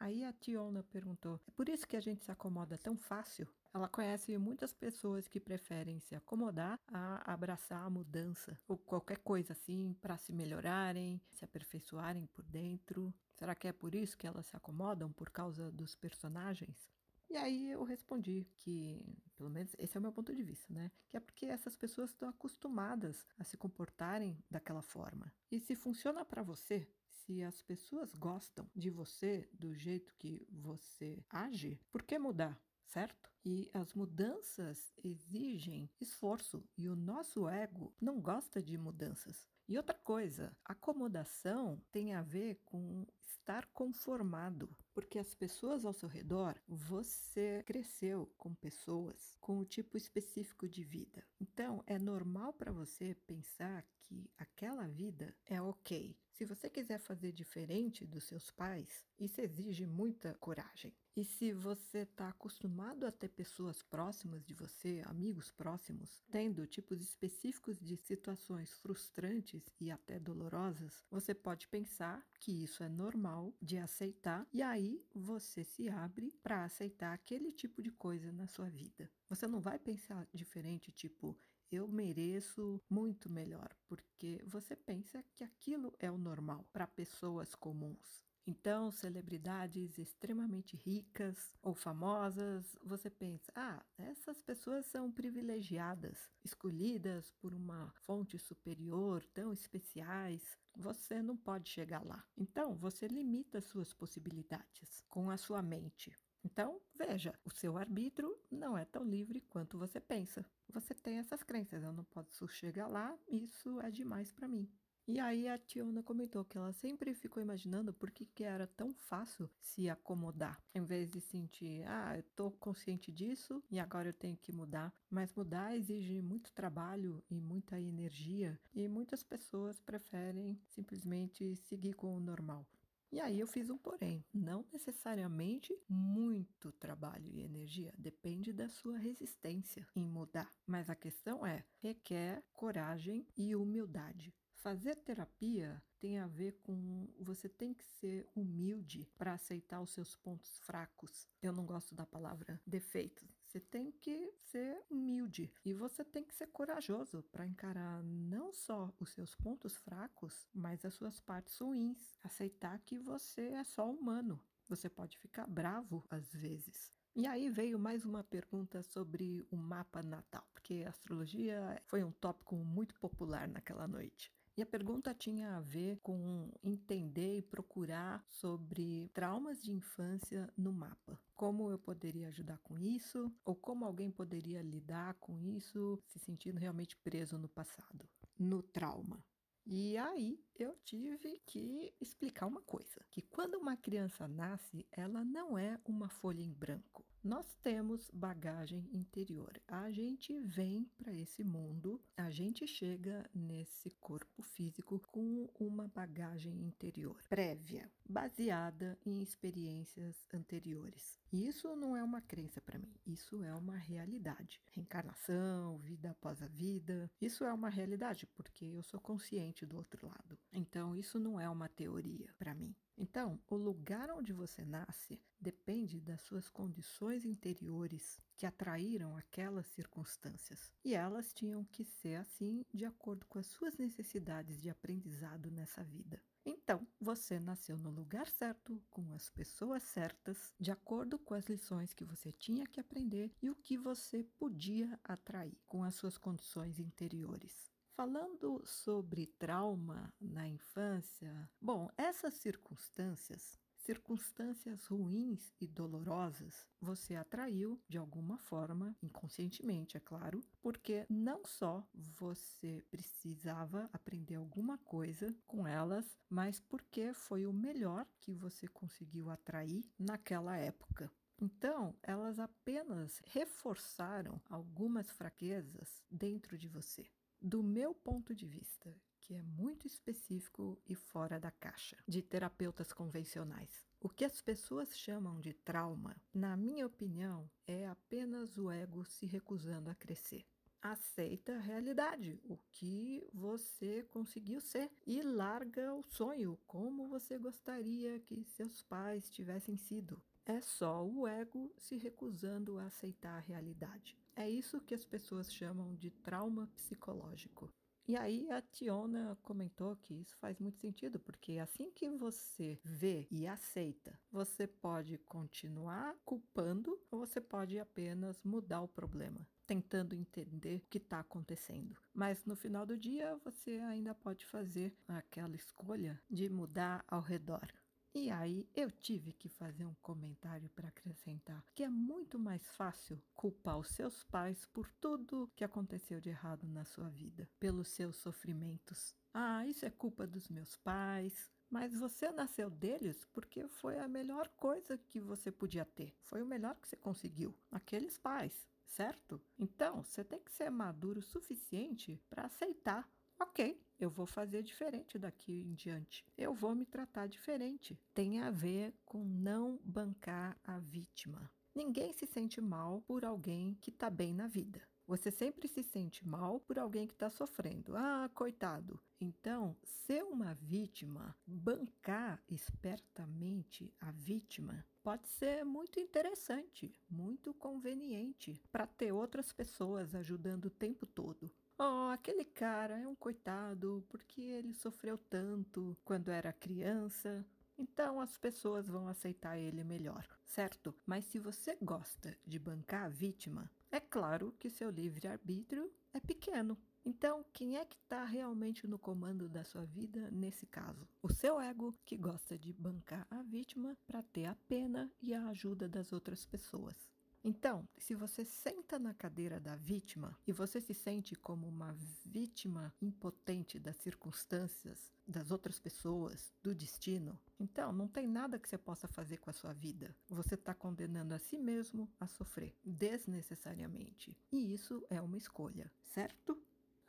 [SPEAKER 1] Aí a Tiona perguntou: é por isso que a gente se acomoda tão fácil? Ela conhece muitas pessoas que preferem se acomodar a abraçar a mudança ou qualquer coisa assim para se melhorarem, se aperfeiçoarem por dentro. Será que é por isso que elas se acomodam por causa dos personagens? E aí eu respondi que, pelo menos esse é o meu ponto de vista, né? Que é porque essas pessoas estão acostumadas a se comportarem daquela forma. E se funciona para você, se as pessoas gostam de você do jeito que você age, por que mudar? certo? E as mudanças exigem esforço e o nosso ego não gosta de mudanças. E outra coisa, acomodação tem a ver com estar conformado, porque as pessoas ao seu redor, você cresceu com pessoas com um tipo específico de vida. Então, é normal para você pensar que aquela vida é ok. Se você quiser fazer diferente dos seus pais, isso exige muita coragem. E se você está acostumado a ter pessoas próximas de você, amigos próximos, tendo tipos específicos de situações frustrantes e até dolorosas, você pode pensar que isso é normal de aceitar e aí você se abre para aceitar aquele tipo de coisa na sua vida. Você não vai pensar diferente, tipo, eu mereço muito melhor, porque você pensa que aquilo é o normal para pessoas comuns. Então, celebridades extremamente ricas ou famosas, você pensa: ah, essas pessoas são privilegiadas, escolhidas por uma fonte superior, tão especiais. Você não pode chegar lá. Então, você limita suas possibilidades com a sua mente. Então, veja, o seu arbítrio não é tão livre quanto você pensa. Você tem essas crenças, eu não posso chegar lá, isso é demais para mim. E aí a Tiona comentou que ela sempre ficou imaginando por que, que era tão fácil se acomodar, em vez de sentir, ah, eu tô consciente disso e agora eu tenho que mudar. Mas mudar exige muito trabalho e muita energia, e muitas pessoas preferem simplesmente seguir com o normal. E aí eu fiz um porém. Não necessariamente muito trabalho e energia, depende da sua resistência em mudar. Mas a questão é, requer coragem e humildade. Fazer terapia tem a ver com você tem que ser humilde para aceitar os seus pontos fracos. Eu não gosto da palavra defeitos. Você tem que ser humilde e você tem que ser corajoso para encarar não só os seus pontos fracos, mas as suas partes ruins. Aceitar que você é só humano. Você pode ficar bravo às vezes. E aí veio mais uma pergunta sobre o mapa natal, porque astrologia foi um tópico muito popular naquela noite. E a pergunta tinha a ver com entender e procurar sobre traumas de infância no mapa. Como eu poderia ajudar com isso? Ou como alguém poderia lidar com isso se sentindo realmente preso no passado, no trauma? E aí eu tive que explicar uma coisa: que quando uma criança nasce, ela não é uma folha em branco. Nós temos bagagem interior. A gente vem para esse mundo, a gente chega nesse corpo físico com uma bagagem interior prévia, baseada em experiências anteriores. Isso não é uma crença para mim, isso é uma realidade. Reencarnação, vida após a vida, isso é uma realidade porque eu sou consciente do outro lado. Então, isso não é uma teoria para mim. Então, o lugar onde você nasce depende das suas condições interiores que atraíram aquelas circunstâncias. E elas tinham que ser assim de acordo com as suas necessidades de aprendizado nessa vida. Então, você nasceu no lugar certo, com as pessoas certas, de acordo com as lições que você tinha que aprender e o que você podia atrair com as suas condições interiores. Falando sobre trauma na infância, bom, essas circunstâncias circunstâncias ruins e dolorosas você atraiu de alguma forma, inconscientemente, é claro, porque não só você precisava aprender alguma coisa com elas, mas porque foi o melhor que você conseguiu atrair naquela época. Então, elas apenas reforçaram algumas fraquezas dentro de você. Do meu ponto de vista, que é muito específico e fora da caixa de terapeutas convencionais. O que as pessoas chamam de trauma, na minha opinião, é apenas o ego se recusando a crescer. Aceita a realidade, o que você conseguiu ser, e larga o sonho, como você gostaria que seus pais tivessem sido. É só o ego se recusando a aceitar a realidade. É isso que as pessoas chamam de trauma psicológico. E aí a Tiona comentou que isso faz muito sentido, porque assim que você vê e aceita, você pode continuar culpando ou você pode apenas mudar o problema, tentando entender o que está acontecendo. Mas no final do dia, você ainda pode fazer aquela escolha de mudar ao redor. E aí eu tive que fazer um comentário para acrescentar que é muito mais fácil culpar os seus pais por tudo que aconteceu de errado na sua vida, pelos seus sofrimentos. Ah, isso é culpa dos meus pais. Mas você nasceu deles porque foi a melhor coisa que você podia ter. Foi o melhor que você conseguiu. Aqueles pais, certo? Então, você tem que ser maduro o suficiente para aceitar. Ok, eu vou fazer diferente daqui em diante. Eu vou me tratar diferente. Tem a ver com não bancar a vítima. Ninguém se sente mal por alguém que está bem na vida. Você sempre se sente mal por alguém que está sofrendo. Ah, coitado. Então, ser uma vítima, bancar espertamente a vítima, pode ser muito interessante, muito conveniente para ter outras pessoas ajudando o tempo todo. Oh, aquele cara é um coitado porque ele sofreu tanto quando era criança. Então as pessoas vão aceitar ele melhor, certo? Mas se você gosta de bancar a vítima, é claro que seu livre-arbítrio é pequeno. Então, quem é que está realmente no comando da sua vida nesse caso? O seu ego, que gosta de bancar a vítima para ter a pena e a ajuda das outras pessoas. Então, se você senta na cadeira da vítima e você se sente como uma vítima impotente das circunstâncias, das outras pessoas, do destino, então não tem nada que você possa fazer com a sua vida. Você está condenando a si mesmo a sofrer desnecessariamente. E isso é uma escolha, certo?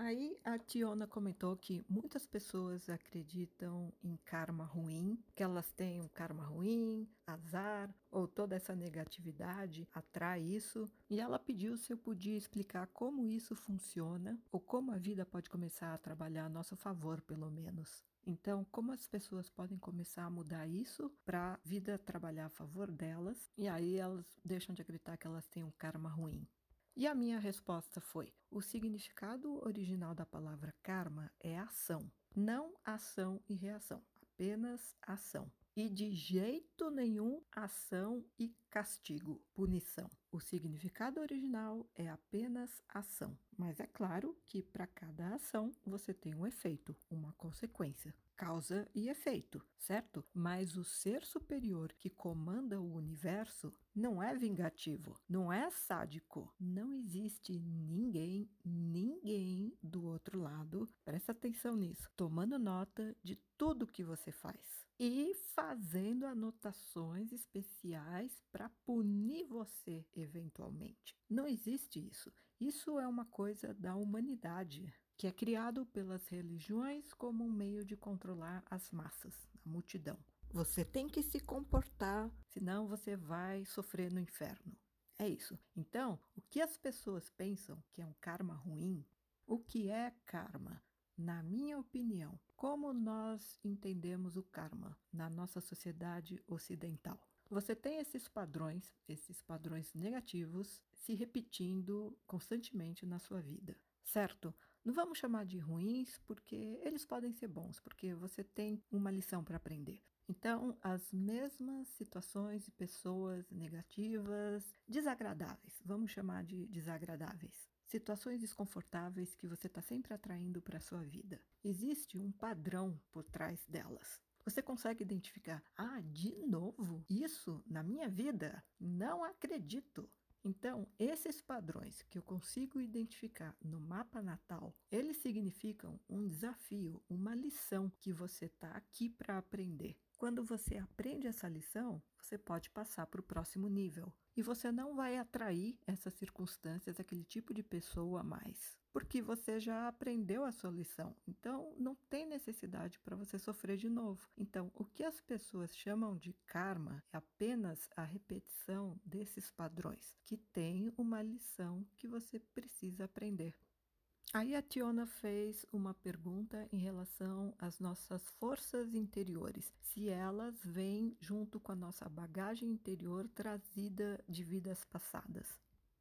[SPEAKER 1] Aí a Tiona comentou que muitas pessoas acreditam em karma ruim, que elas têm um karma ruim, azar, ou toda essa negatividade atrai isso. E ela pediu se eu podia explicar como isso funciona, ou como a vida pode começar a trabalhar a nosso favor, pelo menos. Então, como as pessoas podem começar a mudar isso para a vida trabalhar a favor delas, e aí elas deixam de acreditar que elas têm um karma ruim. E a minha resposta foi: o significado original da palavra karma é ação, não ação e reação, apenas ação. E de jeito nenhum ação e castigo, punição. O significado original é apenas ação, mas é claro que para cada ação você tem um efeito, uma consequência causa e efeito, certo? Mas o ser superior que comanda o universo não é vingativo, não é sádico. Não existe ninguém, ninguém do outro lado, presta atenção nisso, tomando nota de tudo que você faz e fazendo anotações especiais para punir você eventualmente. Não existe isso. Isso é uma coisa da humanidade que é criado pelas religiões como um meio de controlar as massas, a multidão. Você tem que se comportar, senão você vai sofrer no inferno. É isso. Então, o que as pessoas pensam que é um karma ruim, o que é karma? Na minha opinião, como nós entendemos o karma na nossa sociedade ocidental? Você tem esses padrões, esses padrões negativos, se repetindo constantemente na sua vida, certo? Não vamos chamar de ruins, porque eles podem ser bons, porque você tem uma lição para aprender. Então, as mesmas situações e pessoas negativas, desagradáveis, vamos chamar de desagradáveis. Situações desconfortáveis que você está sempre atraindo para a sua vida. Existe um padrão por trás delas. Você consegue identificar, ah, de novo? Isso na minha vida? Não acredito. Então, esses padrões que eu consigo identificar no mapa natal, eles significam um desafio, uma lição que você está aqui para aprender. Quando você aprende essa lição, você pode passar para o próximo nível. E você não vai atrair essas circunstâncias, aquele tipo de pessoa mais, porque você já aprendeu a sua lição. Então, não tem necessidade para você sofrer de novo. Então, o que as pessoas chamam de karma é apenas a repetição desses padrões, que tem uma lição que você precisa aprender. Aí a Tiona fez uma pergunta em relação às nossas forças interiores, se elas vêm junto com a nossa bagagem interior trazida de vidas passadas.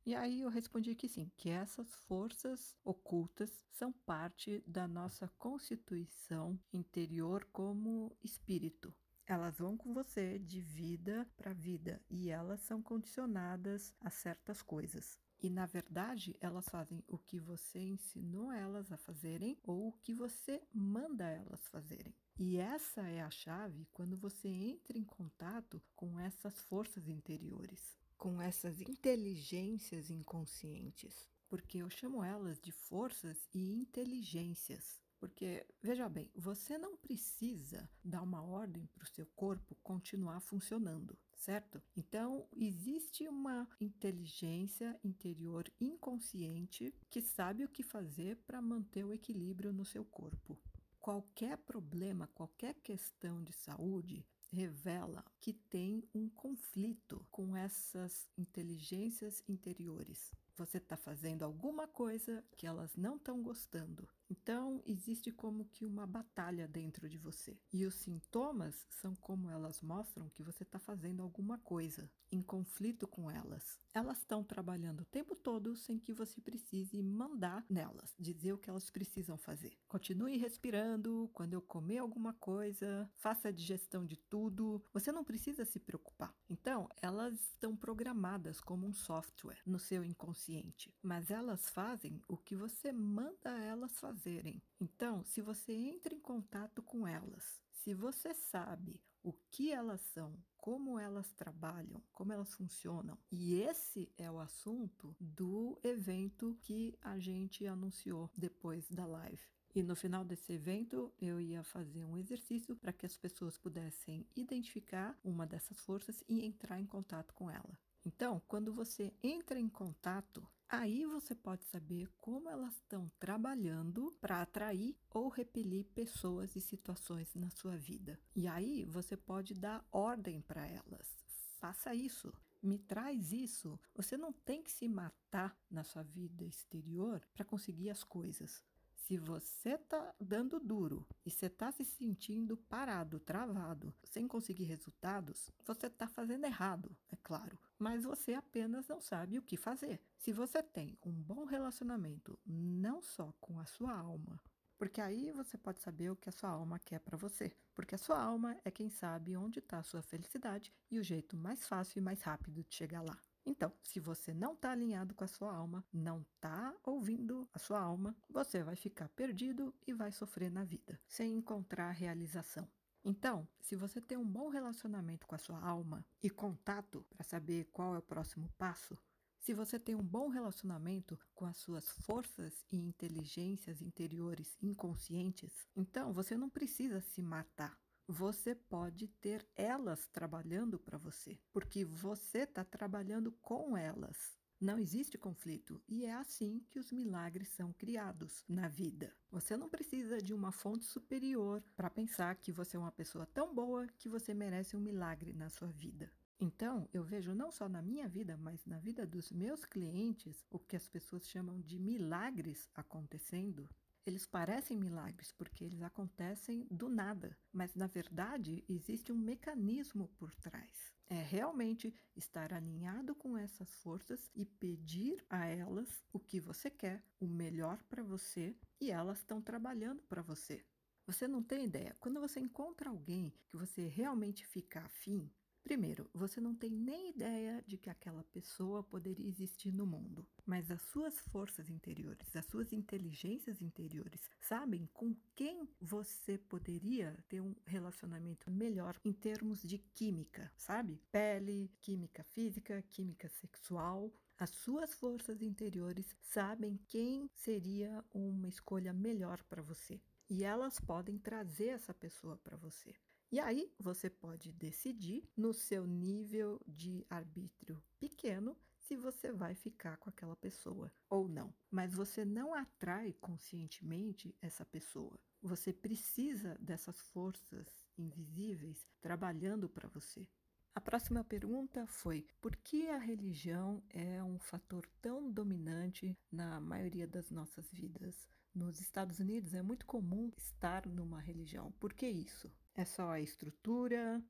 [SPEAKER 1] E aí eu respondi que sim, que essas forças ocultas são parte da nossa constituição interior como espírito. Elas vão com você de vida para vida e elas são condicionadas a certas coisas. E na verdade, elas fazem o que você ensinou elas a fazerem ou o que você manda elas fazerem. E essa é a chave quando você entra em contato com essas forças interiores, com essas inteligências inconscientes, porque eu chamo elas de forças e inteligências. Porque, veja bem, você não precisa dar uma ordem para o seu corpo continuar funcionando, certo? Então, existe uma inteligência interior inconsciente que sabe o que fazer para manter o equilíbrio no seu corpo. Qualquer problema, qualquer questão de saúde revela que tem um conflito com essas inteligências interiores. Você está fazendo alguma coisa que elas não estão gostando então, existe como que uma batalha dentro de você. E os sintomas são como elas mostram que você está fazendo alguma coisa em conflito com elas. Elas estão trabalhando o tempo todo sem que você precise mandar nelas, dizer o que elas precisam fazer. Continue respirando quando eu comer alguma coisa, faça a digestão de tudo. Você não precisa se preocupar. Então, elas estão programadas como um software no seu inconsciente, mas elas fazem o que você manda elas fazer fazerem. Então, se você entra em contato com elas, se você sabe o que elas são, como elas trabalham, como elas funcionam, e esse é o assunto do evento que a gente anunciou depois da live. E no final desse evento, eu ia fazer um exercício para que as pessoas pudessem identificar uma dessas forças e entrar em contato com ela. Então, quando você entra em contato, Aí você pode saber como elas estão trabalhando para atrair ou repelir pessoas e situações na sua vida. E aí você pode dar ordem para elas. Faça isso. Me traz isso. Você não tem que se matar na sua vida exterior para conseguir as coisas. Se você está dando duro e você está se sentindo parado, travado, sem conseguir resultados, você está fazendo errado, é claro mas você apenas não sabe o que fazer. Se você tem um bom relacionamento, não só com a sua alma, porque aí você pode saber o que a sua alma quer para você, porque a sua alma é quem sabe onde está a sua felicidade e o jeito mais fácil e mais rápido de chegar lá. Então, se você não está alinhado com a sua alma, não está ouvindo a sua alma, você vai ficar perdido e vai sofrer na vida, sem encontrar realização. Então, se você tem um bom relacionamento com a sua alma e contato para saber qual é o próximo passo, se você tem um bom relacionamento com as suas forças e inteligências interiores inconscientes, então você não precisa se matar. Você pode ter elas trabalhando para você, porque você está trabalhando com elas. Não existe conflito e é assim que os milagres são criados na vida. Você não precisa de uma fonte superior para pensar que você é uma pessoa tão boa que você merece um milagre na sua vida. Então, eu vejo não só na minha vida, mas na vida dos meus clientes, o que as pessoas chamam de milagres acontecendo eles parecem milagres porque eles acontecem do nada, mas na verdade existe um mecanismo por trás. É realmente estar alinhado com essas forças e pedir a elas o que você quer, o melhor para você, e elas estão trabalhando para você. Você não tem ideia. Quando você encontra alguém que você realmente fica afim, Primeiro, você não tem nem ideia de que aquela pessoa poderia existir no mundo, mas as suas forças interiores, as suas inteligências interiores sabem com quem você poderia ter um relacionamento melhor em termos de química, sabe? Pele, química física, química sexual. As suas forças interiores sabem quem seria uma escolha melhor para você. E elas podem trazer essa pessoa para você. E aí você pode decidir no seu nível de arbítrio pequeno se você vai ficar com aquela pessoa ou não. Mas você não atrai conscientemente essa pessoa. Você precisa dessas forças invisíveis trabalhando para você. A próxima pergunta foi: por que a religião é um fator tão dominante na maioria das nossas vidas? Nos Estados Unidos é muito comum estar numa religião. Por que isso? É só a estrutura?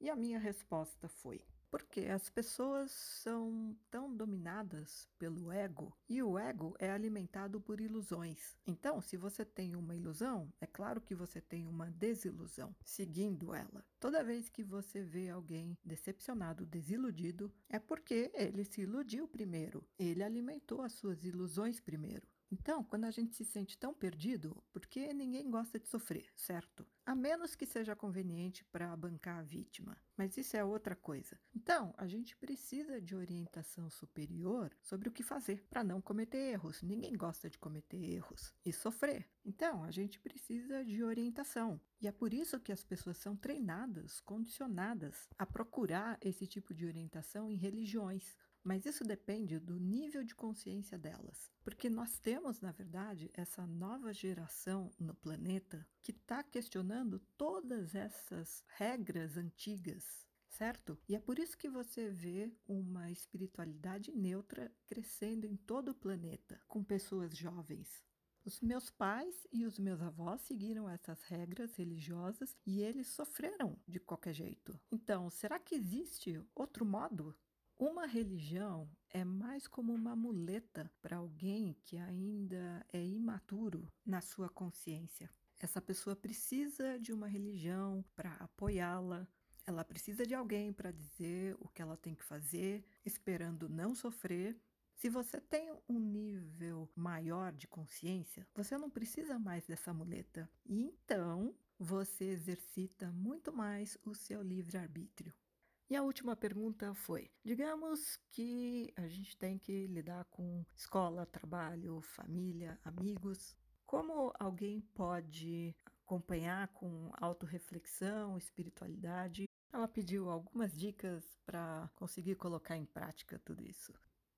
[SPEAKER 1] E a minha resposta foi: porque as pessoas são tão dominadas pelo ego e o ego é alimentado por ilusões. Então, se você tem uma ilusão, é claro que você tem uma desilusão seguindo ela. Toda vez que você vê alguém decepcionado, desiludido, é porque ele se iludiu primeiro, ele alimentou as suas ilusões primeiro. Então, quando a gente se sente tão perdido, porque ninguém gosta de sofrer, certo? A menos que seja conveniente para bancar a vítima. Mas isso é outra coisa. Então, a gente precisa de orientação superior sobre o que fazer para não cometer erros. Ninguém gosta de cometer erros e sofrer. Então, a gente precisa de orientação. E é por isso que as pessoas são treinadas, condicionadas a procurar esse tipo de orientação em religiões. Mas isso depende do nível de consciência delas. Porque nós temos, na verdade, essa nova geração no planeta que está questionando todas essas regras antigas certo? E é por isso que você vê uma espiritualidade neutra crescendo em todo o planeta, com pessoas jovens. Os meus pais e os meus avós seguiram essas regras religiosas e eles sofreram de qualquer jeito. Então, será que existe outro modo? Uma religião é mais como uma muleta para alguém que ainda é imaturo na sua consciência. Essa pessoa precisa de uma religião para apoiá-la, ela precisa de alguém para dizer o que ela tem que fazer, esperando não sofrer. Se você tem um nível maior de consciência, você não precisa mais dessa muleta. E então você exercita muito mais o seu livre-arbítrio. E a última pergunta foi: digamos que a gente tem que lidar com escola, trabalho, família, amigos. Como alguém pode acompanhar com autorreflexão, espiritualidade? Ela pediu algumas dicas para conseguir colocar em prática tudo isso.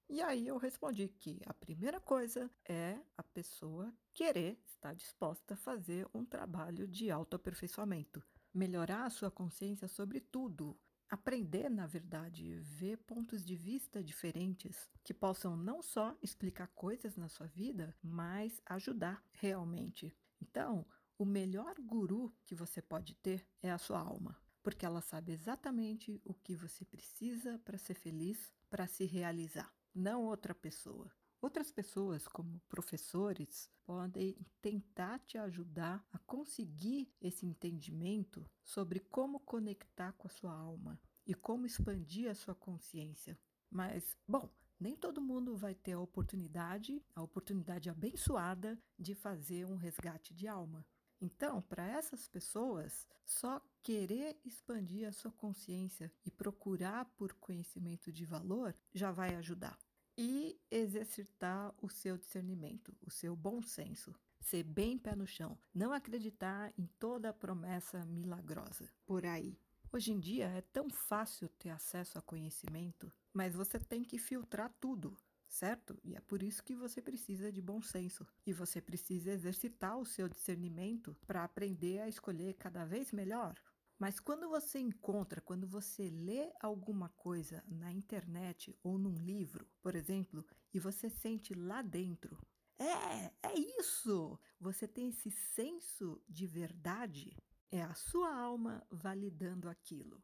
[SPEAKER 1] E aí eu respondi que a primeira coisa é a pessoa querer estar disposta a fazer um trabalho de autoaperfeiçoamento, melhorar a sua consciência sobre tudo, aprender, na verdade, ver pontos de vista diferentes que possam não só explicar coisas na sua vida, mas ajudar realmente. Então, o melhor guru que você pode ter é a sua alma, porque ela sabe exatamente o que você precisa para ser feliz, para se realizar, não outra pessoa. Outras pessoas, como professores, podem tentar te ajudar a conseguir esse entendimento sobre como conectar com a sua alma e como expandir a sua consciência. Mas, bom, nem todo mundo vai ter a oportunidade, a oportunidade abençoada de fazer um resgate de alma. Então, para essas pessoas, só querer expandir a sua consciência e procurar por conhecimento de valor já vai ajudar e exercitar o seu discernimento, o seu bom senso. Ser bem pé no chão, não acreditar em toda promessa milagrosa por aí. Hoje em dia é tão fácil ter acesso a conhecimento, mas você tem que filtrar tudo, certo? E é por isso que você precisa de bom senso e você precisa exercitar o seu discernimento para aprender a escolher cada vez melhor mas quando você encontra, quando você lê alguma coisa na internet ou num livro, por exemplo, e você sente lá dentro, é, é isso! Você tem esse senso de verdade, é a sua alma validando aquilo.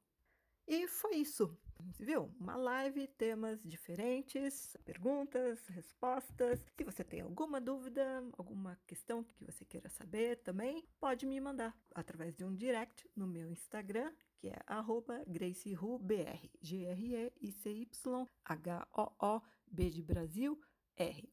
[SPEAKER 1] E foi isso, viu? Uma live, temas diferentes, perguntas, respostas. Se você tem alguma dúvida, alguma questão que você queira saber também, pode me mandar através de um direct no meu Instagram, que é GracieRuBR, G-R-E-I-C-Y-H-O-O-B de Brasil,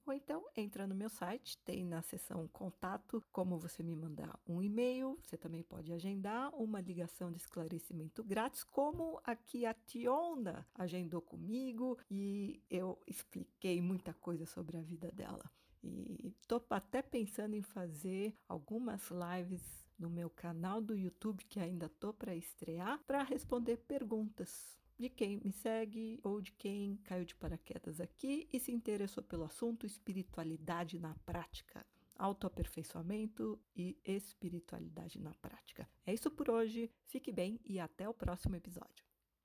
[SPEAKER 1] Ou então entra no meu site, tem na seção contato como você me mandar um e-mail. Você também pode agendar uma ligação de esclarecimento grátis, como aqui a Tiona agendou comigo e eu expliquei muita coisa sobre a vida dela. E tô até pensando em fazer algumas lives no meu canal do YouTube que ainda tô para estrear para responder perguntas de quem me segue ou de quem caiu de paraquedas aqui e se interessou pelo assunto espiritualidade na prática, autoaperfeiçoamento e espiritualidade na prática. É isso por hoje, fique bem e até o próximo episódio.